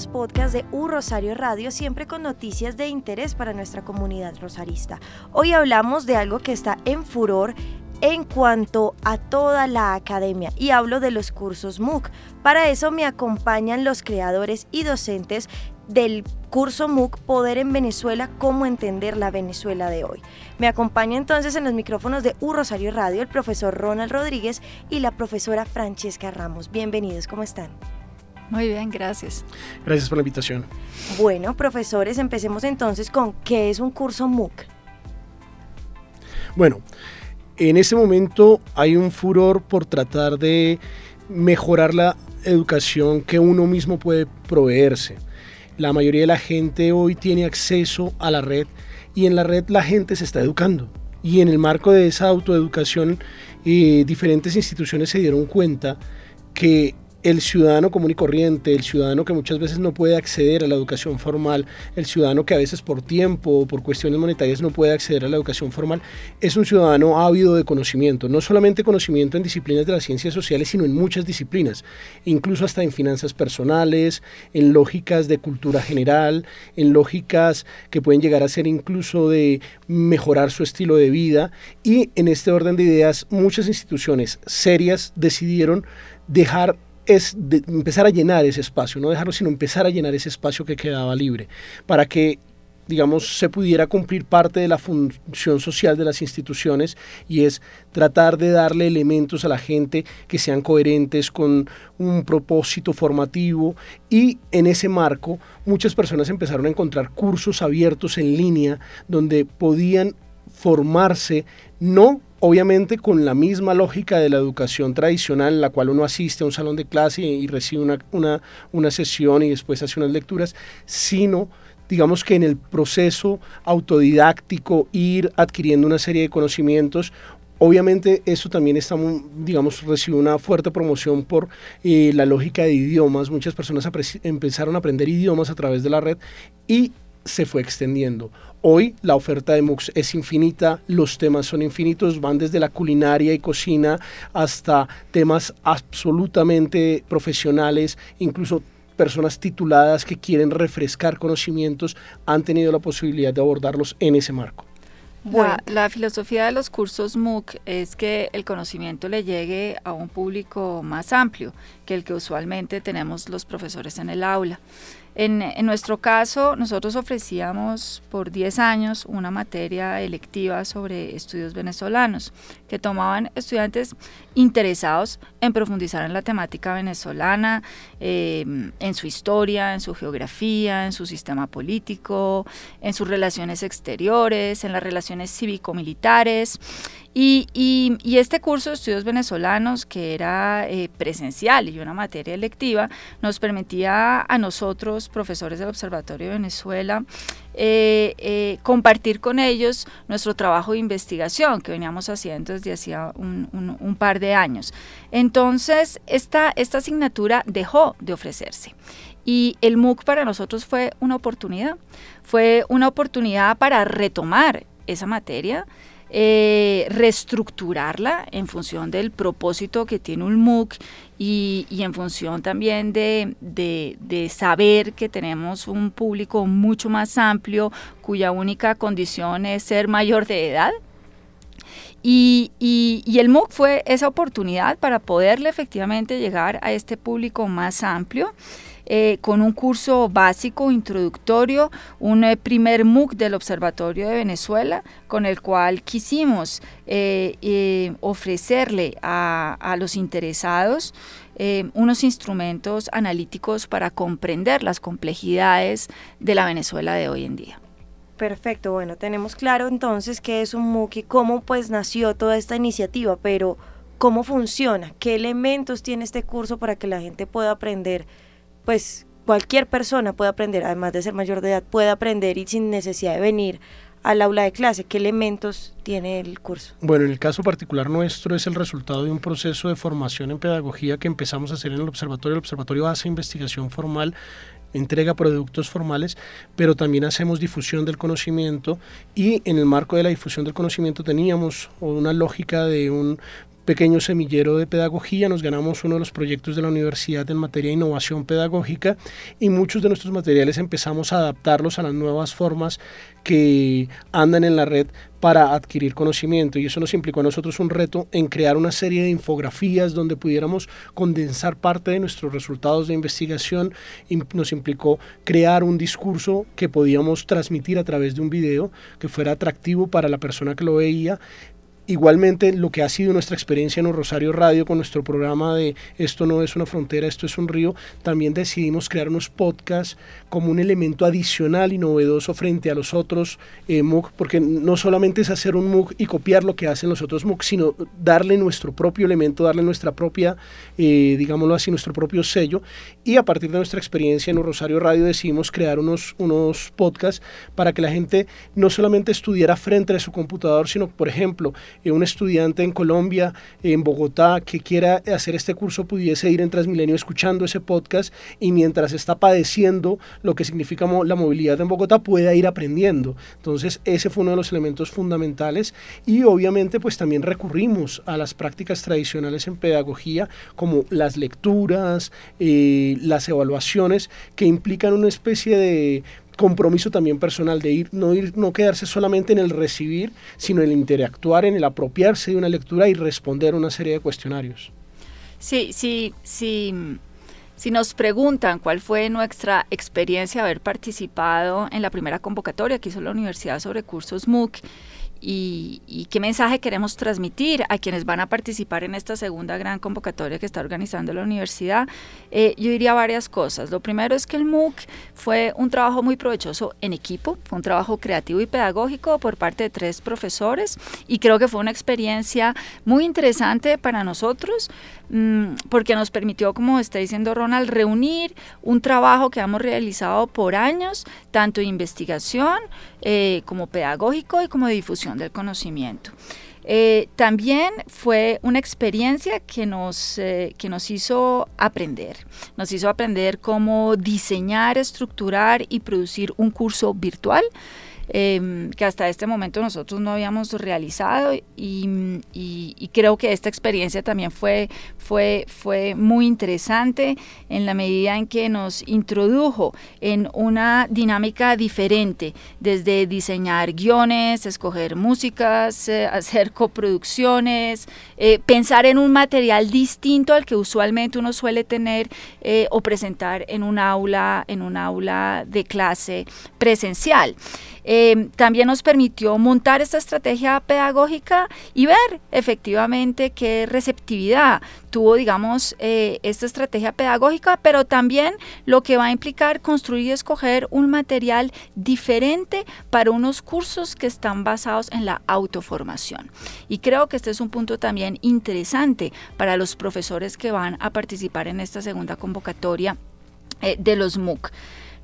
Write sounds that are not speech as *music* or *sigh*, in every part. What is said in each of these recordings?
Podcast de U Rosario Radio, siempre con noticias de interés para nuestra comunidad rosarista. Hoy hablamos de algo que está en furor en cuanto a toda la academia y hablo de los cursos MOOC. Para eso me acompañan los creadores y docentes del curso MOOC Poder en Venezuela, cómo entender la Venezuela de hoy. Me acompaña entonces en los micrófonos de U Rosario Radio el profesor Ronald Rodríguez y la profesora Francesca Ramos. Bienvenidos, ¿cómo están? Muy bien, gracias. Gracias por la invitación. Bueno, profesores, empecemos entonces con qué es un curso MOOC. Bueno, en este momento hay un furor por tratar de mejorar la educación que uno mismo puede proveerse. La mayoría de la gente hoy tiene acceso a la red y en la red la gente se está educando. Y en el marco de esa autoeducación, eh, diferentes instituciones se dieron cuenta que el ciudadano común y corriente, el ciudadano que muchas veces no puede acceder a la educación formal, el ciudadano que a veces por tiempo o por cuestiones monetarias no puede acceder a la educación formal, es un ciudadano ávido de conocimiento, no solamente conocimiento en disciplinas de las ciencias sociales, sino en muchas disciplinas, incluso hasta en finanzas personales, en lógicas de cultura general, en lógicas que pueden llegar a ser incluso de mejorar su estilo de vida. Y en este orden de ideas muchas instituciones serias decidieron dejar es empezar a llenar ese espacio, no dejarlo, sino empezar a llenar ese espacio que quedaba libre, para que digamos, se pudiera cumplir parte de la función social de las instituciones y es tratar de darle elementos a la gente que sean coherentes con un propósito formativo. Y en ese marco muchas personas empezaron a encontrar cursos abiertos en línea donde podían formarse no obviamente con la misma lógica de la educación tradicional en la cual uno asiste a un salón de clase y, recibe una, una, una sesión y después hace unas lecturas, sino digamos que en el proceso autodidáctico ir adquiriendo una serie de conocimientos, Obviamente eso también está, digamos, recibe una fuerte promoción por eh, la lógica de idiomas. Muchas personas empezaron a aprender idiomas a través de la red y se fue extendiendo. Hoy la oferta de MOOCs es infinita, los temas son infinitos, van desde la culinaria y cocina hasta temas absolutamente profesionales, incluso personas tituladas que quieren refrescar conocimientos han tenido la posibilidad de abordarlos en ese marco. Bueno. La, filosofía de los cursos MOOC es que el conocimiento le llegue a un público más amplio que el que usualmente tenemos los profesores en el aula. En, nuestro caso, nosotros ofrecíamos por 10 años una materia electiva sobre estudios venezolanos, que tomaban estudiantes interesados en profundizar en la temática venezolana, eh, en su historia, en su geografía, en su sistema político, en sus relaciones exteriores, en las relaciones cívico-militares. Y, y, este curso de estudios venezolanos, que era eh, presencial y una materia electiva, nos permitía a nosotros, profesores del Observatorio de Venezuela, eh, eh, compartir con ellos nuestro trabajo de investigación que veníamos haciendo hacía un, par de años. Entonces, esta, esta asignatura dejó de ofrecerse. Y el MOOC para nosotros fue una oportunidad, fue una oportunidad para retomar esa materia, eh, reestructurarla en función del propósito que tiene un MOOC y, en función también de, saber que tenemos un público mucho más amplio cuya única condición es ser mayor de edad. Y, el MOOC fue esa oportunidad para poderle efectivamente llegar a este público más amplio eh, con un curso básico, introductorio, un eh, primer MOOC del Observatorio de Venezuela, con el cual quisimos eh, ofrecerle a, los interesados unos instrumentos analíticos para comprender las complejidades de la Venezuela de hoy en día. Perfecto, bueno, tenemos claro entonces qué es un MOOC y cómo pues nació toda esta iniciativa, pero ¿cómo funciona? ¿Qué elementos tiene este curso para que la gente pueda aprender? Pues cualquier persona puede aprender, además de ser mayor de edad, puede aprender y sin necesidad de venir al aula de clase? ¿Qué elementos tiene el curso? Bueno, en el caso particular nuestro es el resultado de un proceso de formación en pedagogía que empezamos a hacer en el observatorio. El observatorio hace investigación formal entrega productos formales, pero también hacemos difusión del conocimiento y en el marco de la difusión del conocimiento teníamos una lógica de un pequeño semillero de pedagogía, nos ganamos uno de los proyectos de la universidad en materia de innovación pedagógica y muchos de nuestros materiales empezamos a adaptarlos a las nuevas formas que andan en la red para adquirir conocimiento. Y eso nos implicó a nosotros un reto en crear una serie de infografías donde pudiéramos condensar parte de nuestros resultados de investigación y nos implicó crear un discurso que podíamos transmitir a través de un video que fuera atractivo para la persona que lo veía Igualmente, lo que ha sido nuestra experiencia en Rosario Radio con nuestro programa de Esto no es una frontera, esto es un río, también decidimos crear unos podcasts como un elemento adicional y novedoso frente a los otros eh, porque no solamente es hacer un MOOC y copiar lo que hacen los otros MOOC, sino darle nuestro propio elemento, darle nuestra propia, eh, digámoslo así, nuestro propio sello. Y a partir de nuestra experiencia en Rosario Radio decidimos crear unos, unos podcasts para que la gente no solamente estudiara frente a su computador, sino, por ejemplo, eh, un estudiante en Colombia, en Bogotá, que quiera hacer este curso pudiese ir en Transmilenio escuchando ese podcast y mientras está padeciendo lo que significa la movilidad en Bogotá pueda ir aprendiendo. Entonces ese fue uno de los elementos fundamentales y obviamente pues también recurrimos a las prácticas tradicionales en pedagogía como las lecturas, eh, las evaluaciones que implican una especie de compromiso también personal de ir no ir no quedarse solamente en el recibir sino en el interactuar en el apropiarse de una lectura y responder una serie de cuestionarios. Sí sí sí si nos preguntan cuál fue nuestra experiencia haber participado en la primera convocatoria que hizo la universidad sobre cursos MOOC y, qué mensaje queremos transmitir a quienes van a participar en esta segunda gran convocatoria que está organizando la universidad, eh, yo diría varias cosas. Lo primero es que el MOOC fue un trabajo muy provechoso en equipo, fue un trabajo creativo y pedagógico por parte de tres profesores y creo que fue una experiencia muy interesante para nosotros mm, porque nos permitió, como está diciendo Ronald, reunir un trabajo que hemos realizado por años, tanto de investigación eh, como pedagógico y como de difusión del conocimiento. Eh, también fue una experiencia que nos, eh, que nos hizo aprender, nos hizo aprender cómo diseñar, estructurar y producir un curso virtual Em, que hasta este momento nosotros no habíamos realizado y, creo que esta experiencia también fue, fue, fue muy interesante en la medida en que nos introdujo en una dinámica diferente, desde diseñar guiones, escoger músicas, eh, *laughs* hacer coproducciones, eh, pensar en un material distinto al que usualmente uno suele tener eh, o presentar en un aula, en un aula de clase presencial. Eh, también nos permitió montar esta estrategia pedagógica y ver efectivamente qué receptividad tuvo, digamos, eh, esta estrategia pedagógica, pero también lo que va a implicar construir y escoger un material diferente para unos cursos que están basados en la autoformación. Y creo que este es un punto también interesante para los profesores que van a participar en esta segunda convocatoria eh, de los MOOC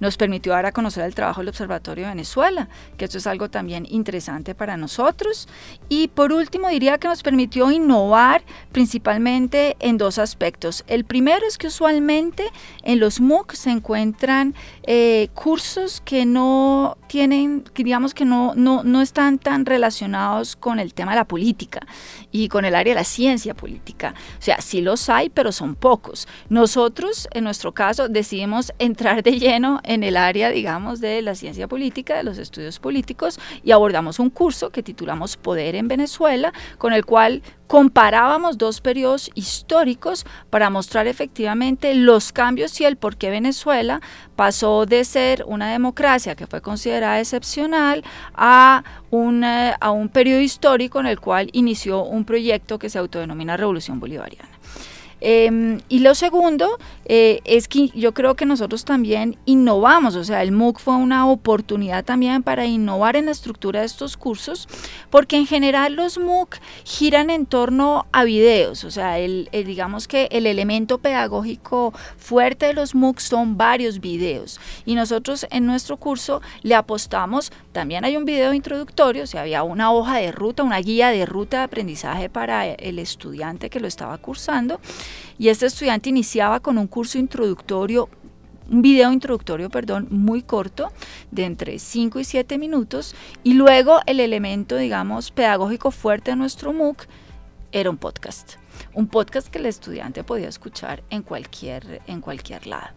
nos permitió dar a conocer el trabajo del Observatorio de Venezuela, que esto es algo también interesante para nosotros. Y por último, diría que nos permitió innovar principalmente en dos aspectos. El primero es que usualmente en los MOOC se encuentran eh, cursos que no tienen, digamos que no, no, no están tan relacionados con el tema de la política y con el área de la ciencia política. O sea, sí los hay, pero son pocos. Nosotros, en nuestro caso, decidimos entrar de lleno en el área, digamos, de la ciencia política, de los estudios políticos, y abordamos un curso que titulamos Poder en Venezuela, con el cual comparábamos dos periodos históricos para mostrar efectivamente los cambios y el por qué Venezuela pasó de ser una democracia que fue considerada excepcional a un, eh, a un periodo histórico en el cual inició un proyecto que se autodenomina Revolución Bolivariana. Em, y lo segundo eh, es que yo creo que nosotros también innovamos, o sea, el MOOC fue una oportunidad también para innovar en la estructura de estos cursos, porque en general los MOOC giran en torno a videos, o sea, el, digamos que el elemento pedagógico fuerte de los MOOC son varios videos. Y nosotros en nuestro curso le apostamos, también hay un video introductorio, o sea, había una hoja de ruta, una guía de ruta de aprendizaje para el estudiante que lo estaba cursando y este estudiante iniciaba con un curso introductorio un video introductorio, perdón, muy corto, de entre 5 y 7 minutos, y luego el elemento, digamos, pedagógico fuerte de nuestro MOOC era un podcast. Un podcast que el estudiante podía escuchar en cualquier, en cualquier lado.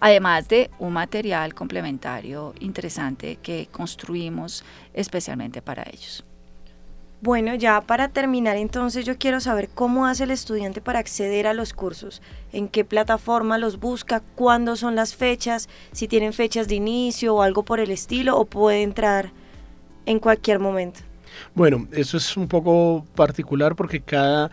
Además de un material complementario interesante que construimos especialmente para ellos. Bueno, ya para terminar entonces yo quiero saber cómo hace el estudiante para acceder a los cursos, en qué plataforma los busca, cuándo son las fechas, si tienen fechas de inicio o algo por el estilo o puede entrar en cualquier momento. Bueno, eso es un poco particular porque cada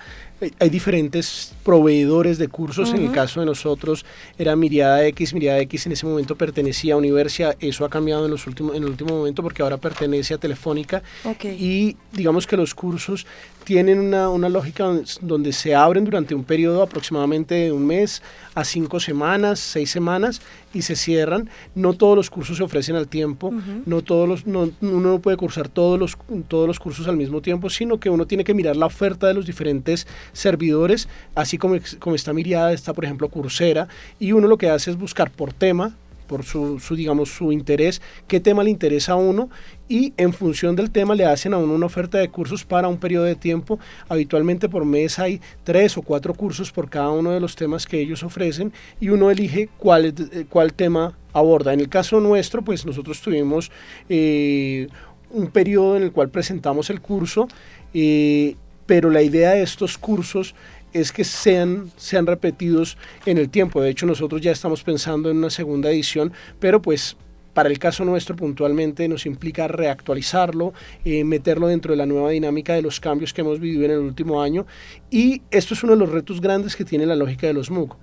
hay diferentes proveedores de cursos. En el caso de nosotros era Miriada X. Miriada X en ese momento pertenecía a Universia. Eso ha cambiado en, los últimos, en el último momento porque ahora pertenece a Telefónica. Y digamos que los cursos tienen una, una, lógica donde se abren durante un periodo aproximadamente de un mes a cinco semanas, seis semanas y se cierran. No todos los cursos se ofrecen al tiempo, no todos los, no, uno no puede cursar todos los, todos los cursos al mismo tiempo, sino que uno tiene que mirar la oferta de los diferentes servidores, así como, como está Miriada, está por ejemplo Coursera, y uno lo que hace es buscar por tema, por su, digamos, su interés, qué tema le interesa a uno y en función del tema le hacen a uno una oferta de cursos para un periodo de tiempo. Habitualmente por mes hay tres o cuatro cursos por cada uno de los temas que ellos ofrecen y uno elige cuál, eh, cuál tema aborda. En el caso nuestro, pues nosotros tuvimos eh, un periodo en el cual presentamos el curso. Eh, pero la idea de estos cursos es que sean, sean repetidos en el tiempo. De hecho, nosotros ya estamos pensando en una segunda edición, pero pues para el caso nuestro puntualmente nos implica reactualizarlo, eh, meterlo dentro de la nueva dinámica de los cambios que hemos vivido en el último año. Y esto es uno de los retos grandes que tiene la lógica de los MOOC.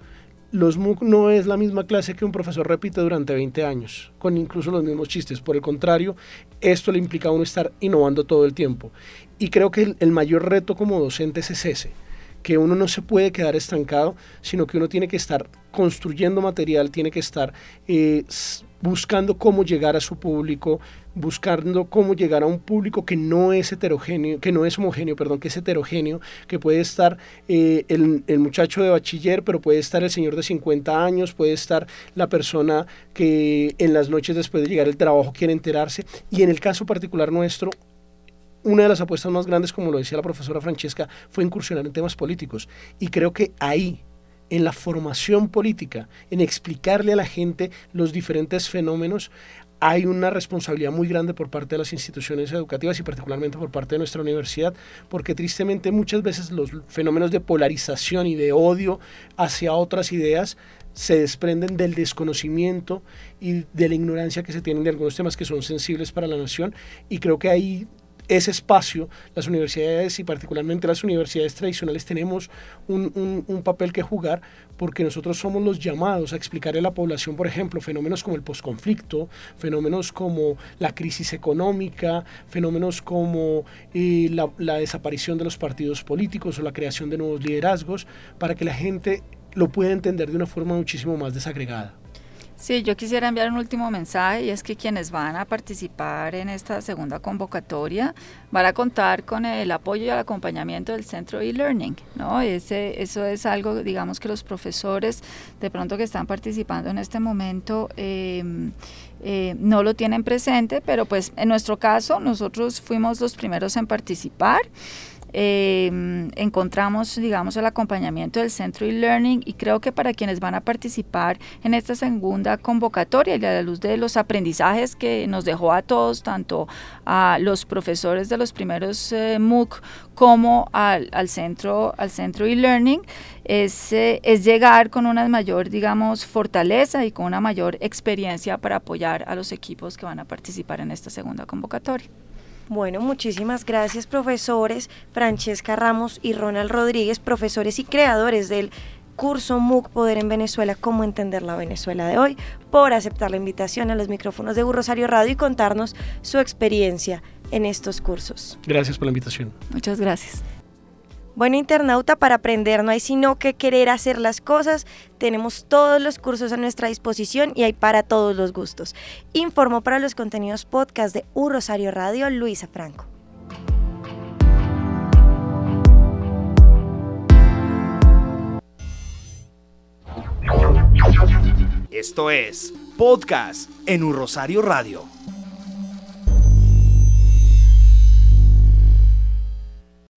Los MOOC no es la misma clase que un profesor repite durante 20 años, con incluso los mismos chistes. Por el contrario, esto le implica a uno estar innovando todo el tiempo. Y creo que el, mayor reto como docente es ese, que uno no se puede quedar estancado, sino que uno tiene que estar construyendo material, tiene que estar eh, buscando cómo llegar a su público, buscando cómo llegar a un público que no es heterogéneo, que no es homogéneo, perdón, que es heterogéneo, que puede estar eh, el, el, muchacho de bachiller, pero puede estar el señor de 50 años, puede estar la persona que en las noches después de llegar al trabajo quiere enterarse. Y en el caso particular nuestro, una de las apuestas más grandes, como lo decía la profesora Francesca, fue incursionar en temas políticos. Y creo que ahí, en la formación política, en explicarle a la gente los diferentes fenómenos, hay una responsabilidad muy grande por parte de las instituciones educativas y particularmente por parte de nuestra universidad, porque tristemente muchas veces los fenómenos de polarización y de odio hacia otras ideas se desprenden del desconocimiento y de la ignorancia que se tienen de algunos temas que son sensibles para la nación y creo que ahí ese espacio, las universidades y particularmente las universidades tradicionales tenemos un, un, papel que jugar porque nosotros somos los llamados a explicarle a la población, por ejemplo, fenómenos como el posconflicto, fenómenos como la crisis económica, fenómenos como eh, la, la desaparición de los partidos políticos o la creación de nuevos liderazgos, para que la gente lo pueda entender de una forma muchísimo más desagregada. Sí, yo quisiera enviar un último mensaje y es que quienes van a participar en esta segunda convocatoria van a contar con el apoyo y el acompañamiento del centro e-learning, ¿no? Ese, eso es algo, digamos, que los profesores de pronto que están participando en este momento em, eh, no lo tienen presente, pero pues en nuestro caso nosotros fuimos los primeros en participar. Eh, encontramos, digamos, el acompañamiento del centro e-learning y creo que para quienes van a participar en esta segunda convocatoria y a la luz de los aprendizajes que nos dejó a todos, tanto a los profesores de los primeros eh, MOOC como al, centro al centro e-learning, es, eh, es llegar con una mayor, digamos, fortaleza y con una mayor experiencia para apoyar a los equipos que van a participar en esta segunda convocatoria. Bueno, muchísimas gracias profesores Francesca Ramos y Ronald Rodríguez, profesores y creadores del curso MOOC Poder en Venezuela, cómo entender la Venezuela de hoy, por aceptar la invitación a los micrófonos de Rosario Radio y contarnos su experiencia en estos cursos. Gracias por la invitación. Muchas gracias. Bueno, internauta, para aprender no hay sino que querer hacer las cosas. Tenemos todos los cursos a nuestra disposición y hay para todos los gustos. Informo para los contenidos podcast de U Rosario Radio, Luisa Franco. Esto es Podcast en Un Rosario Radio.